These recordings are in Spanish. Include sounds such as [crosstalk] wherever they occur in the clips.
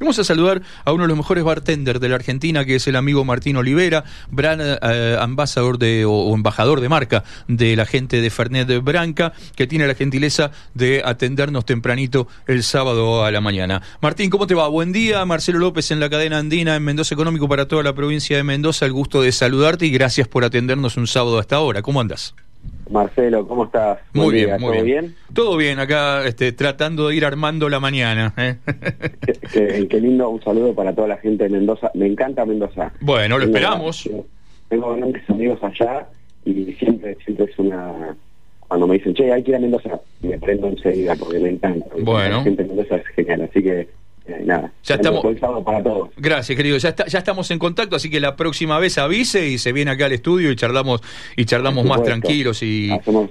Vamos a saludar a uno de los mejores bartenders de la Argentina, que es el amigo Martín Olivera, brand eh, o, embajador de marca de la gente de Fernet Branca, que tiene la gentileza de atendernos tempranito el sábado a la mañana. Martín, ¿cómo te va? Buen día, Marcelo López en la cadena andina en Mendoza Económico para toda la provincia de Mendoza. El gusto de saludarte y gracias por atendernos un sábado hasta ahora. ¿Cómo andas? Marcelo, ¿cómo estás? Muy bien, muy ¿Todo bien. Todo bien, acá este, tratando de ir armando la mañana. ¿eh? Qué, lindo, un saludo para toda la gente de Mendoza. Me encanta Mendoza. Bueno, lo esperamos. Tengo grandes amigos allá y siempre, siempre es una... Cuando me dicen, che, hay que ir a Mendoza, me prendo enseguida porque me encanta. Bueno. La gente de Mendoza es genial, así que eh, nada, ya estamos para todos. Gracias, querido. Ya, ya estamos en contacto, así que la próxima vez avise y se viene acá al estudio y charlamos y charlamos más tranquilos y hacemos,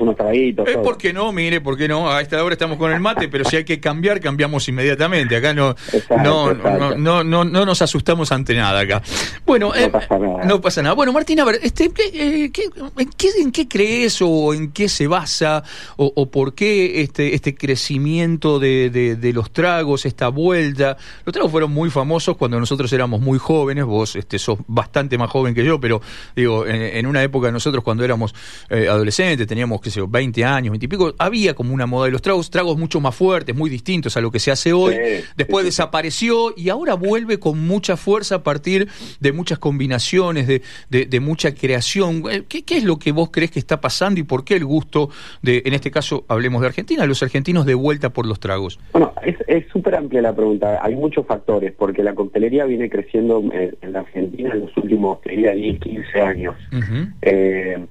unos traguitos. Eh, ¿Por qué no? Mire, ¿por qué no? A esta hora estamos con el mate, pero si hay que cambiar, cambiamos inmediatamente. Acá no no, no, no, no, nos asustamos ante nada acá. Bueno, no, eh, pasa nada. no pasa nada. Bueno, Martín, a ver, este, ¿qué, en, qué, ¿en qué crees o en qué se basa o, por qué este, este crecimiento de, de, de los tragos, esta vuelta. Los tragos fueron muy famosos cuando nosotros éramos muy jóvenes, vos este, sos bastante más joven que yo, pero digo, en, una época nosotros cuando éramos eh, adolescentes, teníamos, qué sé yo, 20 años, 20 y pico, había como una moda de los tragos, tragos mucho más fuertes, muy distintos a lo que se hace hoy. Después desapareció y ahora vuelve con mucha fuerza a partir de muchas combinaciones, de, de, mucha creación. Eh, ¿Qué, ¿Qué, es lo que vos crees que está pasando y por qué el gusto de, en este caso, hablemos de Argentina, los argentinos de vuelta por los tragos? Bueno, es súper amplia la pregunta. Hay muchos factores, porque la coctelería viene creciendo en, la Argentina en los últimos, 10, 15 años. Eh,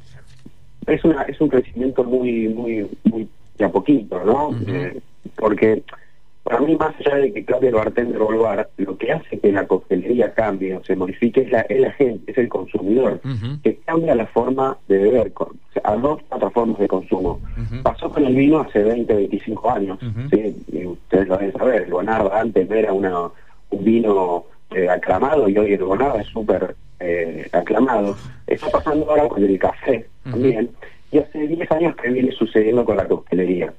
es, una, es un crecimiento muy, muy, muy de a poquito, ¿no? Eh, porque para mí, más allá de que cambie el bartender o el bar, lo que hace que la coctelería cambie o se modifique es la, gente, es el consumidor, que cambia la forma de beber, o sea, adopta otras formas de consumo. Pasó con el vino hace 20, 25 años, ¿sí? y ustedes lo deben saber, el Bonarda antes era una, un vino eh, aclamado y hoy el Bonarda es súper eh, aclamado. Está pasando ahora con el café también, y hace 10 años que viene sucediendo con la coctelería.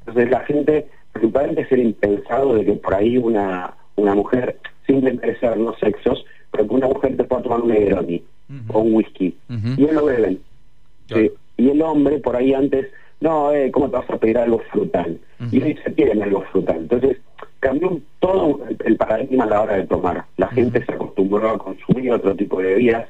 Entonces la gente principalmente ser impensado de que por ahí una, una mujer, sin interesar los sexos, pero que una mujer te pueda tomar un Negroni o un whisky, y él lo beben. y el hombre por ahí antes, no, eh, ¿cómo te vas a pedir algo frutal? Y hoy se piden algo frutal. Entonces, cambió todo el, paradigma a la hora de tomar. La gente se acostumbró a consumir otro tipo de bebidas,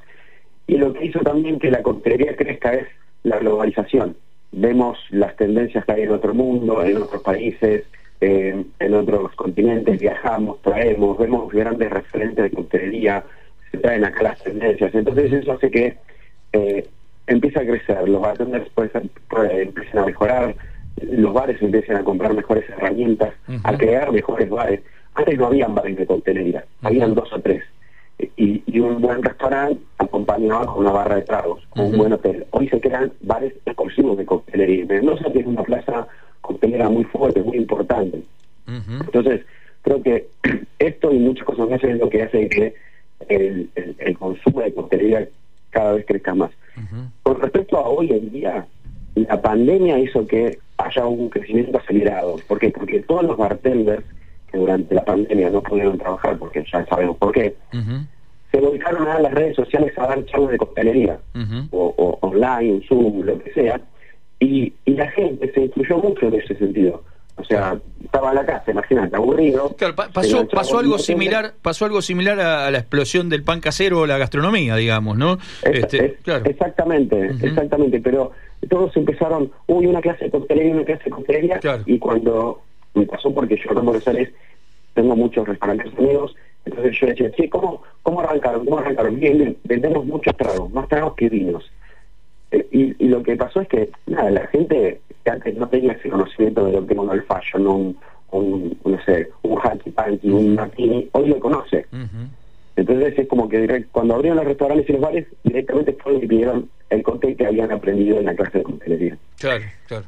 y lo que hizo también que la coctelería crezca es la globalización. Vemos las tendencias que hay en otro mundo, en otros países, en otros continentes, viajamos, traemos, vemos grandes referentes de coctelería, se traen acá las tendencias. Entonces eso hace que eh, empiece a crecer, los bartenders empiecen a mejorar, los bares empiecen a comprar mejores herramientas, a crear mejores bares. Antes no habían bares de coctelería, habían dos o tres y, un buen restaurante acompañado con una barra de tragos, con un buen hotel. Hoy se crean bares exclusivos de coctelería. Mendoza tiene una plaza coctelera muy fuerte, muy importante. Entonces, creo que [clears throat] esto y muchas cosas más es lo que hace que el, consumo de coctelería cada vez crezca más. Con respecto a hoy en día, la pandemia hizo que haya un crecimiento acelerado. ¿Por qué? Porque todos los bartenders que durante la pandemia no pudieron trabajar, porque ya sabemos por qué, se volcaron a las redes sociales a dar charlas de coctelería, o, online, Zoom, lo que sea, y, y la gente se influyó mucho en ese sentido. O sea, estaba en la casa, imagínate, aburrido. Claro, pasó, pasó algo similar, pasó algo similar a, la explosión del pan casero o la gastronomía, digamos, ¿no? este, Exactamente, exactamente, pero todos empezaron, uy, una clase de coctelería, una clase de coctelería, y cuando me pasó porque yo en Buenos Aires tengo muchos restaurantes amigos, entonces yo decía, sí, ¿cómo, cómo arrancaron? ¿Cómo arrancaron? Bien, vendemos muchos tragos, más tragos que vinos. Eh, y, lo que pasó es que, nada, la gente que antes no tenía ese conocimiento de lo que es un old fashion, un, un, no sé, un hacky panky, un martini, hoy lo conoce. Entonces es como que cuando abrieron los restaurantes y los bares, directamente fueron y pidieron el cóctel que habían aprendido en la clase de coctelería. Claro, claro.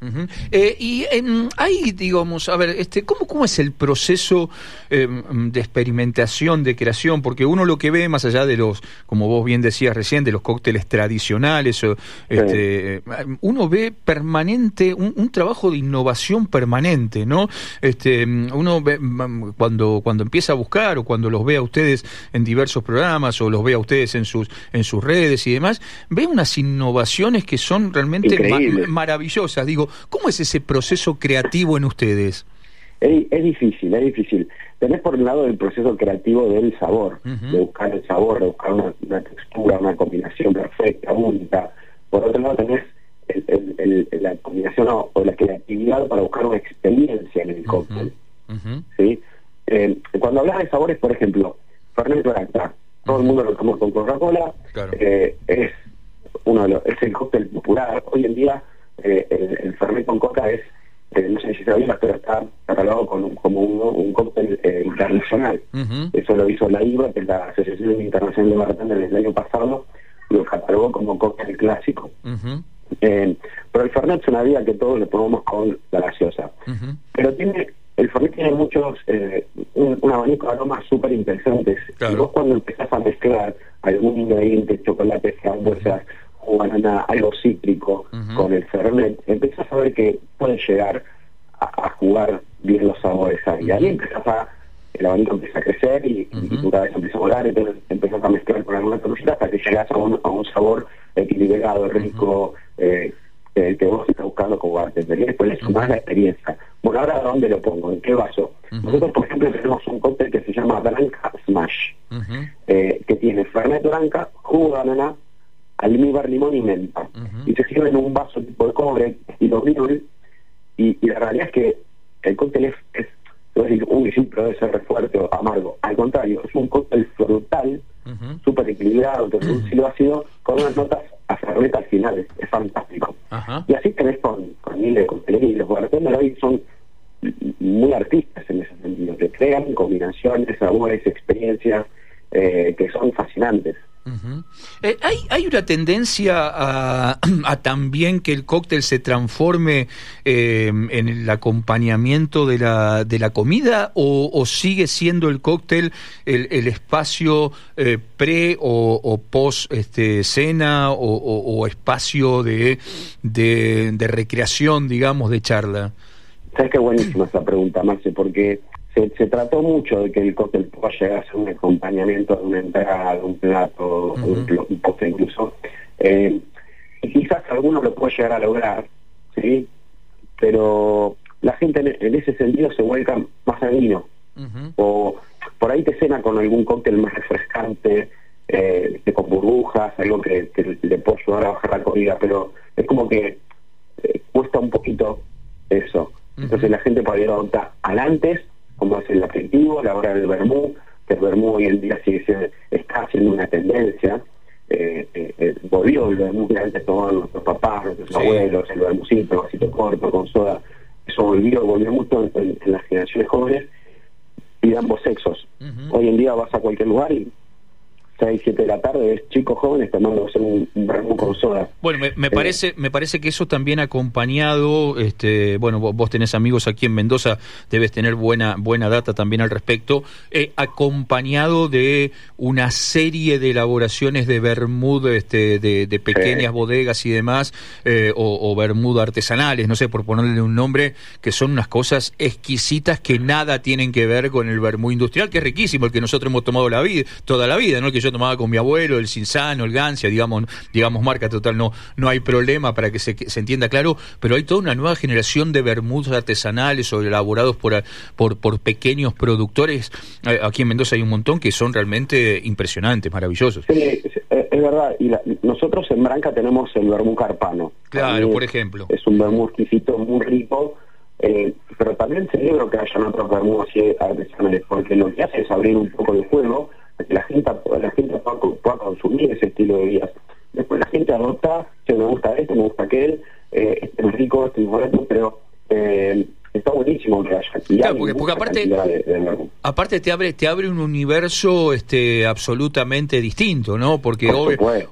Eh, y eh, ahí, digamos, a ver, este, ¿cómo, cómo es el proceso em, de experimentación, de creación? Porque uno lo que ve, más allá de los, como vos bien decías recién, de los cócteles tradicionales, este, uno ve permanente, un, trabajo de innovación permanente, ¿no? Este, uno ve, cuando, cuando empieza a buscar o cuando los ve a ustedes en diversos programas o los ve a ustedes en sus, en sus redes y demás, ve unas innovaciones que son realmente maravillosas. Digo, ¿cómo es ese proceso creativo en ustedes? Es, difícil, es difícil. Tenés por un lado el proceso creativo del sabor, de buscar el sabor, de buscar una, textura, una combinación perfecta, única. Por otro lado tenés la combinación o, la creatividad para buscar una experiencia en el cóctel. ¿sí? Eh, cuando hablas de sabores, por ejemplo, Fernet Branca, todo el mundo lo toma con Coca-Cola, eh, es uno de los, es el cóctel popular. Hoy en día eh, el, el, Fernet con Coca es, no sé si se sabía, pero está catalogado con, como un, cóctel internacional. Eso lo hizo la IVA, que es la Asociación Internacional de Bartenders el año pasado, lo catalogó como cóctel clásico. pero el Fernet es una vida que todos le ponemos con la gaseosa. Pero tiene el Fernet tiene muchos, eh, un, abanico de aromas súper interesantes. Y vos cuando empezás a mezclar algún ingrediente, chocolate, frambuesas o banana, algo cítrico con el Fernet, empezás a ver que puede llegar a, jugar bien los sabores ahí. Y ahí empezás a, el abanico empieza a crecer y, tu cabeza empieza a volar, entonces empezás a mezclar con alguna cosita hasta que llegas a un, a un sabor equilibrado, rico, eh, el que vos estás buscando como bartender. Y después le sumás la experiencia. Bueno, ahora ¿dónde lo pongo? ¿En qué vaso? Nosotros, por ejemplo, tenemos un cóctel que se llama Branca Smash, eh, que tiene Fernet Branca, jugo de banana, almíbar, limón y menta. Y se sirve en un vaso tipo de cobre, estilo vinul, y, y la realidad es que el cóctel es, es decir, uy, sí, pero debe ser fuerte o amargo. Al contrario, es un cóctel frutal, súper equilibrado, que uh ha ácido, con unas notas a Fernet al final, es, fantástico. Y así tenés con, con miles de coctelería y los bartenders hoy son muy artistas en ese sentido, que crean combinaciones, sabores, experiencias eh, que son fascinantes. Eh, ¿hay, ¿Hay una tendencia [clears throat] a, también que el cóctel se transforme eh, en el acompañamiento de la, de la comida o, sigue siendo el cóctel el, el espacio eh, pre o, post este, cena o, espacio de, de, recreación, digamos, de charla? Sabes qué buenísima [clears throat] esa pregunta, Marce, porque se, trató mucho de que el cóctel pueda llegar a ser un acompañamiento de una entrada, de un plato, un, postre incluso. Eh, y quizás alguno lo puede llegar a lograr, ¿sí? Pero la gente en, ese sentido se vuelca más al vino. O por ahí te cena con algún cóctel más refrescante, eh, con burbujas, algo que, le puede ayudar a bajar la comida, pero es como que eh, cuesta un poquito eso. Entonces la gente podría adoptar al antes como es el aperitivo, la hora del vermú, que el vermú hoy en día sigue, está haciendo una tendencia. Eh, eh, eh, volvió el vermú que antes tomaban nuestros papás, nuestros abuelos, el vermucito, vasito corto, con soda. Eso volvió, volvió mucho en, las generaciones jóvenes y de ambos sexos. Hoy en día vas a cualquier lugar y 6, 7 de la tarde, es chicos jóvenes tomándose un, un con soda. Bueno, me, eh, parece me parece que eso también acompañado, este bueno, vos, tenés amigos aquí en Mendoza, debes tener buena buena data también al respecto, eh, acompañado de una serie de elaboraciones de vermut este, de, pequeñas bodegas y demás, eh, o, o artesanales, no sé, por ponerle un nombre, que son unas cosas exquisitas que nada tienen que ver con el vermú industrial, que es riquísimo, el que nosotros hemos tomado la vida, toda la vida, ¿no? que yo tomaba con mi abuelo, el Cinzano, el Gancia, digamos, digamos marca total, no, no hay problema para que se, se entienda claro, pero hay toda una nueva generación de bermudas artesanales o elaborados por, por, por pequeños productores. Eh, aquí en Mendoza hay un montón que son realmente impresionantes, maravillosos. Sí, es, verdad. Y nosotros en Branca tenemos el vermú carpano. Claro, por ejemplo. Es un vermú exquisito, muy rico. Eh, pero también celebro que hayan otros vermú así artesanales, porque lo que hace es abrir un poco de juego la gente, la gente pueda, consumir ese estilo de vida. Después la gente adopta, si me gusta esto, me gusta aquel, eh, este es rico, este es pero eh, está buenísimo que haya claro, porque, aparte, aparte te abre te abre un universo este absolutamente distinto, ¿no? Porque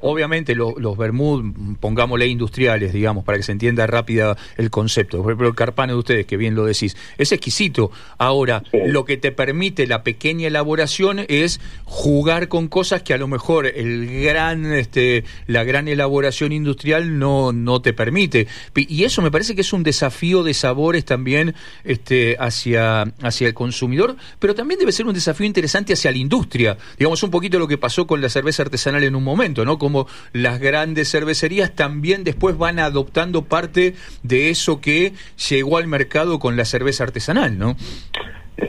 obviamente los, los Bermud, pongámosle industriales, digamos, para que se entienda rápida el concepto. Por ejemplo, el carpano de ustedes, que bien lo decís, es exquisito. Ahora, lo que te permite la pequeña elaboración es jugar con cosas que a lo mejor el gran este la gran elaboración industrial no no te permite. Y eso me parece que es un desafío de sabores también este hacia hacia el consumidor, pero también debe ser un desafío interesante hacia la industria. Digamos un poquito lo que pasó con la cerveza artesanal en un momento, ¿no? Como las grandes cervecerías también después van adoptando parte de eso que llegó al mercado con la cerveza artesanal, ¿no?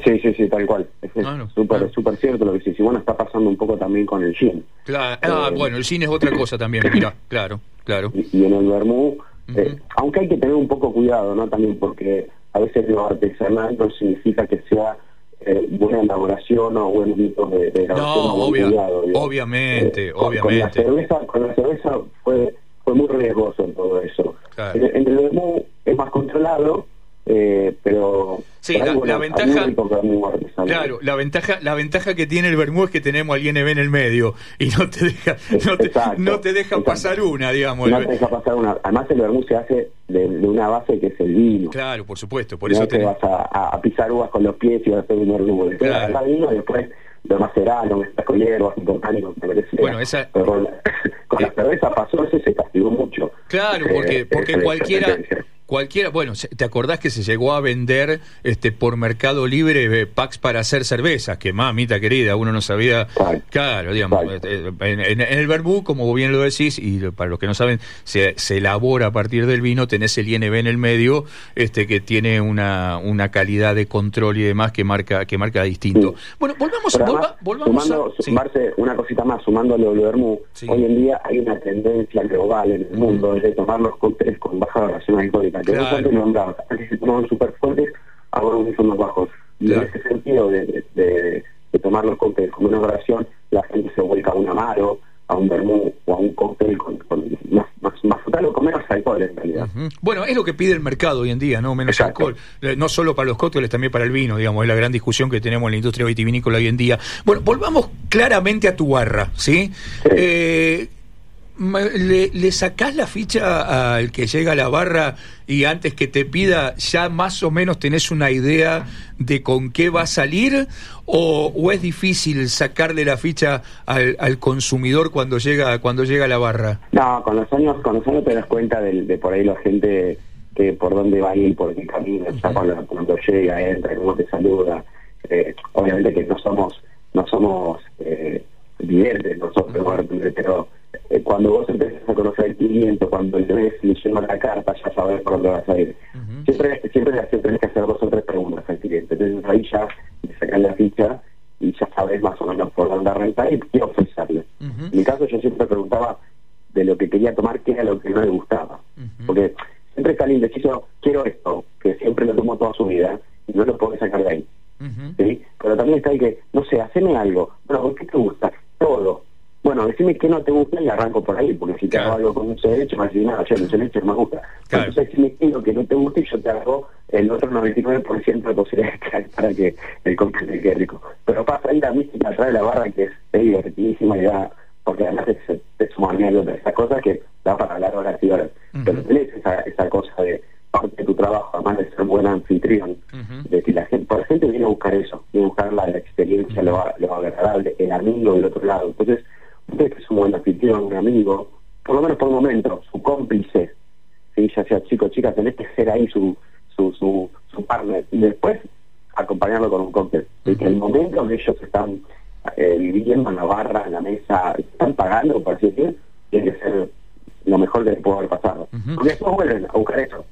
Sí, sí, sí, tal cual. Es súper súper cierto lo que sí. Y bueno, está pasando un poco también con el gin. Claro. Ah, eh, bueno, el gin es otra cosa también, mira, claro, claro. Y, en el vermú, eh, aunque hay que tener un poco cuidado, ¿no? También porque a veces lo artesanal no significa que sea eh, buena elaboración o buenos mitos de, de No, obviamente, obviamente. Con la cerveza, con la cerveza fue fue muy riesgoso en todo eso. En, en, el es más controlado eh, pero sí, la, ventaja claro la ventaja la ventaja que tiene el Bermú es que tenemos al INB en el medio y no te deja no te, deja pasar una digamos no te deja pasar una. Además el Bermú se hace de, una base que es el vino. Claro por supuesto por eso te vas a, pisar uvas con los pies y vas a hacer un Bermú después claro. vino y después lo macerás lo mezclas con hierbas botánicos bueno esa con la [laughs] cerveza pasó eso se castigó mucho. Claro porque eh, porque cualquiera cualquiera, bueno, ¿te acordás que se llegó a vender este por Mercado Libre eh, packs para hacer cervezas? Que mamita querida, uno no sabía. Claro, digamos, eh, en, el Verbú, como bien lo decís, y para los que no saben, se, se, elabora a partir del vino, tenés el INB en el medio, este que tiene una, una calidad de control y demás que marca que marca distinto. Bueno, volvamos, volvamos a... Sumarse una cosita más, sumando lo del hoy en día hay una tendencia global en el mundo de tomar los cócteles con baja relación alcohólica que claro. no antes se tomaban súper fuertes, ahora son más bajos. Y en ese sentido de, de, de, tomar los cócteles como una oración, la gente se vuelca a un amaro, a un vermú o a un cóctel con, con más, más, más o con menos alcohol en realidad. Bueno, es lo que pide el mercado hoy en día, ¿no? Menos alcohol. Eh, no solo para los cócteles, también para el vino, digamos, es la gran discusión que tenemos en la industria vitivinícola hoy en día. Bueno, volvamos claramente a tu barra, ¿sí? sí. Eh, ¿Le, ¿Le sacás la ficha al que llega a la barra y antes que te pida ya más o menos tenés una idea de con qué va a salir? ¿O, es difícil sacarle la ficha al, consumidor cuando llega cuando llega a la barra? No, con los años, con los años te das cuenta de, por ahí la gente que por dónde va a ir, por qué camino, ya cuando, cuando, llega, entra, cómo te saluda. Eh, obviamente que no somos no somos eh, videntes nosotros, pero eh, cuando vos empiezas a conocer el cliente, cuando le ves leyendo la carta, ya sabes por dónde vas a ir. Siempre siempre tenés que hacer dos o tres preguntas al cliente. Entonces ahí ya le sacas la ficha y ya sabes más o menos por dónde arrancar y qué ofrecerle. En mi caso yo siempre preguntaba de lo que quería tomar, qué era lo que no le gustaba. Porque siempre está el indeciso, quiero esto, que siempre lo tomo toda su vida, y no lo puedo sacar de ahí. ¿sí? Pero también está el que, no sé, haceme algo. Bueno, ¿qué te gusta? Todo bueno, decime que no te gusta y arranco por ahí, porque si te hago algo con un derecho, me decís, nada, yo no sé leche, me gusta. Claro. Entonces, decime que que no te gusta y yo te hago el otro 99% de posibilidades que hay para que el cóctel te quede rico. Pero pasa ahí la mística atrás de la barra que es, divertidísima y da, porque además es, es una anécdota, esa cosa que da para hablar horas y horas. Pero tenés esa, esa cosa de parte de tu trabajo, además de ser buen anfitrión, de que la gente, por la gente viene a buscar eso, viene a buscar la, experiencia, lo, lo agradable, el amigo del otro lado. Entonces, usted que es un buen anfitrión, un amigo, por lo menos por un momento, su cómplice, ¿sí? ya sea chico o chica, tenés que ser ahí su, su, su, su partner y después acompañarlo con un cóctel. Que el momento que ellos están eh, viviendo en la barra, en la mesa, están pagando, por así decir, tiene que ser lo mejor que les puede haber pasado. Porque después vuelven a buscar eso.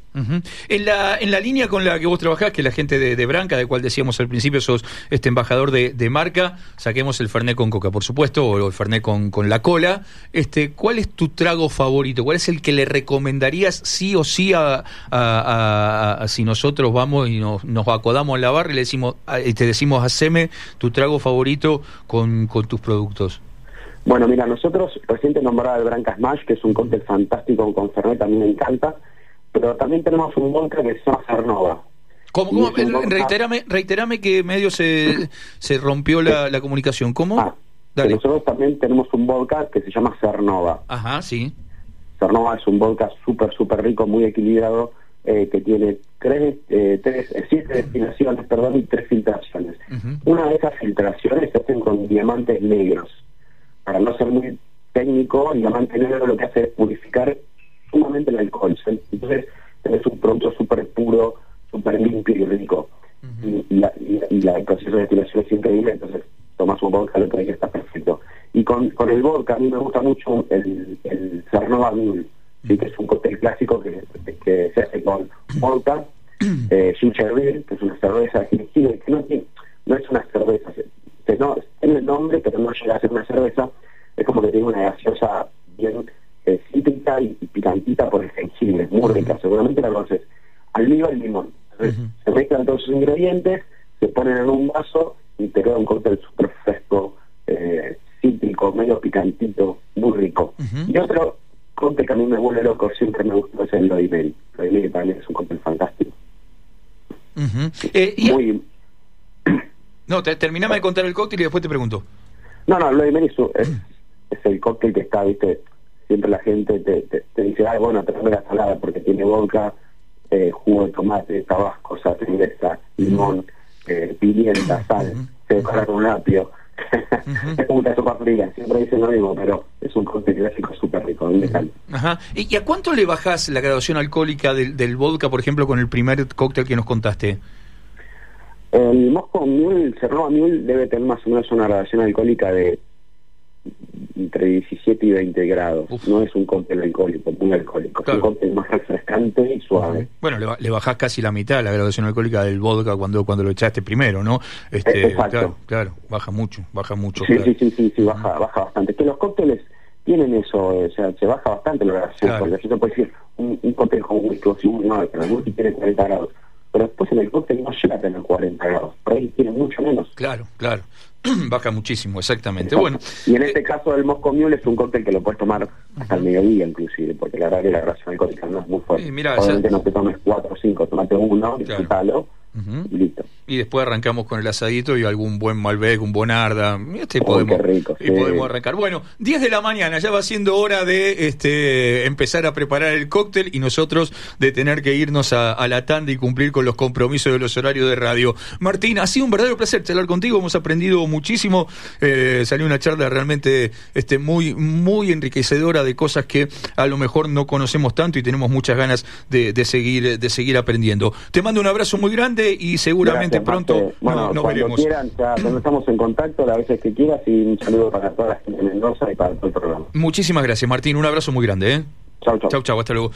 En, la, en la línea con la que vos trabajás, que la gente de, Branca, de cual decíamos al principio, sos este embajador de, de, marca, saquemos el Fernet con coca, por supuesto, o el Fernet con, con la cola. Este, ¿Cuál es tu trago favorito? ¿Cuál es el que le recomendarías sí o sí a, a, si nosotros vamos y nos, nos acodamos en la barra y le decimos, y te decimos, haceme tu trago favorito con, con tus productos? Bueno, mira, nosotros reciente nombrado el Branca Smash, que es un cóctel fantástico con Fernet, a mí me encanta, pero también tenemos un Monca que se llama Cernova. ¿Cómo? cómo? Reiterame, reiterame que medio se, se rompió la, la comunicación. ¿Cómo? Ah, nosotros también tenemos un vodka que se llama Cernova. Ajá, sí. Cernova es un vodka súper, súper rico, muy equilibrado, eh, que tiene tres, eh, tres, eh, siete destilaciones, perdón, y tres filtraciones. Una de esas filtraciones se hacen con diamantes negros. Para no ser muy técnico, el diamante negro lo que hace es purificar sumamente el alcohol. Entonces, tenés un producto súper puro, súper limpio y rico. y, la, y, el proceso de destilación es increíble, entonces tomas un vodka, lo que está perfecto. Y con, con el vodka a mí me gusta mucho el, el Cernova Mule, ¿sí? que es un cóctel clásico que, que se hace con vodka, [clears throat] eh, ginger beer, que es una cerveza que no, tiene, no es una cerveza, se, no, tiene el nombre, pero no llega a ser una cerveza, es como que tiene una gaseosa bien eh, cítrica y, picantita por el jengibre, muy rica, seguramente la conoces. Al vivo el limón. Se mezclan todos sus ingredientes, se ponen en un vaso y te queda un cóctel súper fresco, eh, cítrico, medio picantito, muy rico. Y otro cóctel que a mí me vuelve loco, siempre me gustó, es el Bloody Mary. Bloody Mary para mí es un cóctel fantástico. Eh, muy... [clears throat] No, te, terminame de contar el cóctel y después te pregunto. No, no, el Bloody Mary es, es, el cóctel que está, viste, siempre la gente te, te, dice, ay, bueno, tráeme la salada porque tiene vodka, eh, jugo de tomate, tabasco, cerveza, limón eh, pimienta, sal, se decora con un apio. [laughs] es como una sopa fría, siempre dicen lo mismo, pero es un cóctel clásico súper rico, Ajá. ¿Y, a cuánto le bajas la graduación alcohólica del, del vodka, por ejemplo, con el primer cóctel que nos contaste? El Moscow Mule, el Cerrova Mule, debe tener más o menos una graduación alcohólica de entre 17 y 20 grados. No es un cóctel alcohólico, muy alcohólico. Es un cóctel más refrescante y suave. Bueno, le, le, bajás casi la mitad la graduación alcohólica del vodka cuando cuando lo echaste primero, ¿no? Este, Exacto. Claro, baja mucho, baja mucho. Sí, sí, sí, sí, baja, baja bastante. que los cócteles tienen eso, o sea, se baja bastante la graduación, porque yo te puedo decir, un, un cóctel con whisky no, pero el whisky tiene 40 grados pero después en el cóctel no llega a tener 40 grados, por ahí tiene mucho menos. Claro, claro. [clears throat] Baja muchísimo, exactamente. Bueno, y en este caso del Moscow Mule es un cóctel que lo puedes tomar hasta el mediodía inclusive, porque la verdad que la gracia alcohólica no es muy fuerte. Obviamente no te tomes 4 o cinco, tomate uno, disfrútalo y listo. Y después arrancamos con el asadito y algún buen Malbec, un Bonarda. Este podemos, y podemos arrancar. Bueno, 10 de la mañana, ya va siendo hora de este empezar a preparar el cóctel y nosotros de tener que irnos a, la tanda y cumplir con los compromisos de los horarios de radio. Martín, ha sido un verdadero placer charlar contigo, hemos aprendido muchísimo, eh, salió una charla realmente este, muy, muy enriquecedora de cosas que a lo mejor no conocemos tanto y tenemos muchas ganas de, de seguir, de seguir aprendiendo. Te mando un abrazo muy grande y seguramente pronto bueno, nos cuando veremos. quieran, ya estamos en contacto las veces que quieras y un saludo para toda la gente de Mendoza y para todo el programa. Muchísimas gracias, Martín. Un abrazo muy grande. ¿eh? Chau, chau. Chau, chau. Hasta luego.